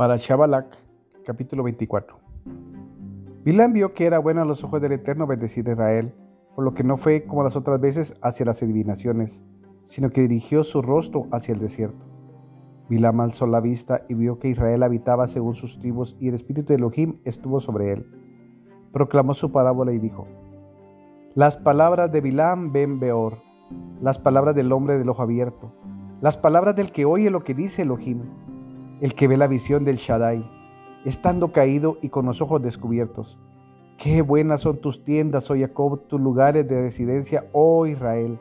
Para Shabalak, capítulo 24. Bilam vio que era bueno a los ojos del Eterno bendecir a Israel, por lo que no fue como las otras veces hacia las adivinaciones, sino que dirigió su rostro hacia el desierto. Bilam alzó la vista y vio que Israel habitaba según sus tribus y el espíritu de Elohim estuvo sobre él. Proclamó su parábola y dijo, Las palabras de Bilam ven Beor, las palabras del hombre del ojo abierto, las palabras del que oye lo que dice Elohim el que ve la visión del Shaddai, estando caído y con los ojos descubiertos. Qué buenas son tus tiendas, oh Jacob, tus lugares de residencia, oh Israel,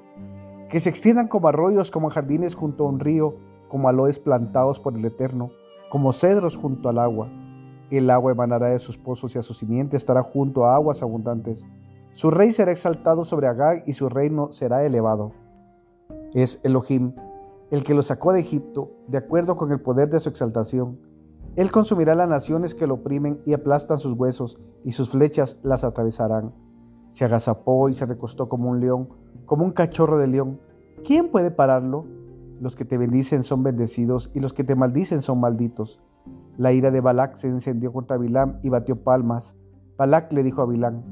que se extiendan como arroyos, como jardines junto a un río, como aloes plantados por el Eterno, como cedros junto al agua. El agua emanará de sus pozos y a su simiente estará junto a aguas abundantes. Su rey será exaltado sobre Agag y su reino será elevado. Es Elohim el que lo sacó de Egipto, de acuerdo con el poder de su exaltación. Él consumirá las naciones que lo oprimen y aplastan sus huesos, y sus flechas las atravesarán. Se agazapó y se recostó como un león, como un cachorro de león. ¿Quién puede pararlo? Los que te bendicen son bendecidos, y los que te maldicen son malditos. La ira de Balac se encendió contra Bilam y batió palmas. Balac le dijo a Bilam,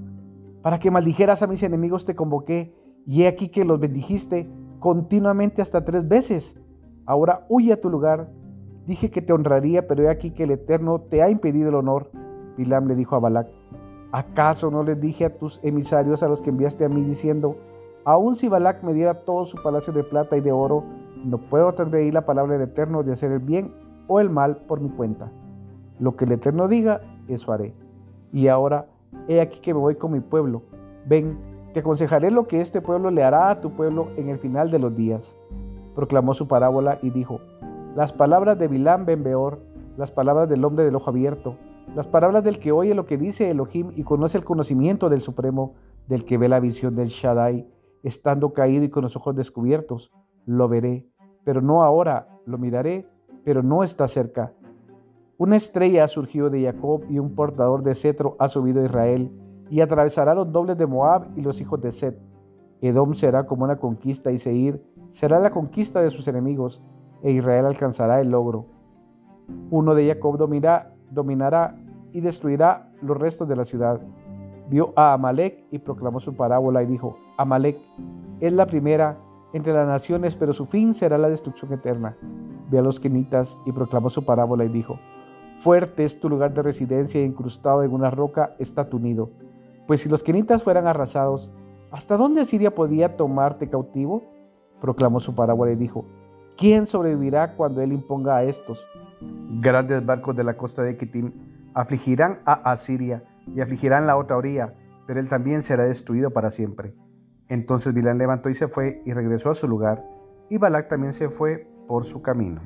Para que maldijeras a mis enemigos te convoqué, y he aquí que los bendijiste, continuamente hasta tres veces. Ahora huye a tu lugar. Dije que te honraría, pero he aquí que el Eterno te ha impedido el honor. Bilam le dijo a Balac, ¿acaso no les dije a tus emisarios a los que enviaste a mí diciendo, aun si Balac me diera todo su palacio de plata y de oro, no puedo transgredir la palabra del Eterno de hacer el bien o el mal por mi cuenta? Lo que el Eterno diga, eso haré. Y ahora, he aquí que me voy con mi pueblo. Ven, te aconsejaré lo que este pueblo le hará a tu pueblo en el final de los días. Proclamó su parábola y dijo, las palabras de Bilam ben Beor, las palabras del hombre del ojo abierto, las palabras del que oye lo que dice Elohim y conoce el conocimiento del Supremo, del que ve la visión del Shaddai, estando caído y con los ojos descubiertos, lo veré, pero no ahora, lo miraré, pero no está cerca. Una estrella ha surgido de Jacob y un portador de cetro ha subido a Israel y atravesará los dobles de Moab y los hijos de Set. Edom será como una conquista y Seir será la conquista de sus enemigos, e Israel alcanzará el logro. Uno de Jacob dominará, y destruirá los restos de la ciudad. Vio a Amalek y proclamó su parábola y dijo, Amalek es la primera entre las naciones, pero su fin será la destrucción eterna. Vio a los quenitas y proclamó su parábola y dijo, Fuerte es tu lugar de residencia y incrustado en una roca está tu nido. Pues si los quenitas fueran arrasados, ¿hasta dónde Asiria podía tomarte cautivo? Proclamó su parábola y dijo, ¿quién sobrevivirá cuando él imponga a estos? Grandes barcos de la costa de Kitim afligirán a Asiria y afligirán la otra orilla, pero él también será destruido para siempre. Entonces Bilán levantó y se fue y regresó a su lugar, y Balac también se fue por su camino.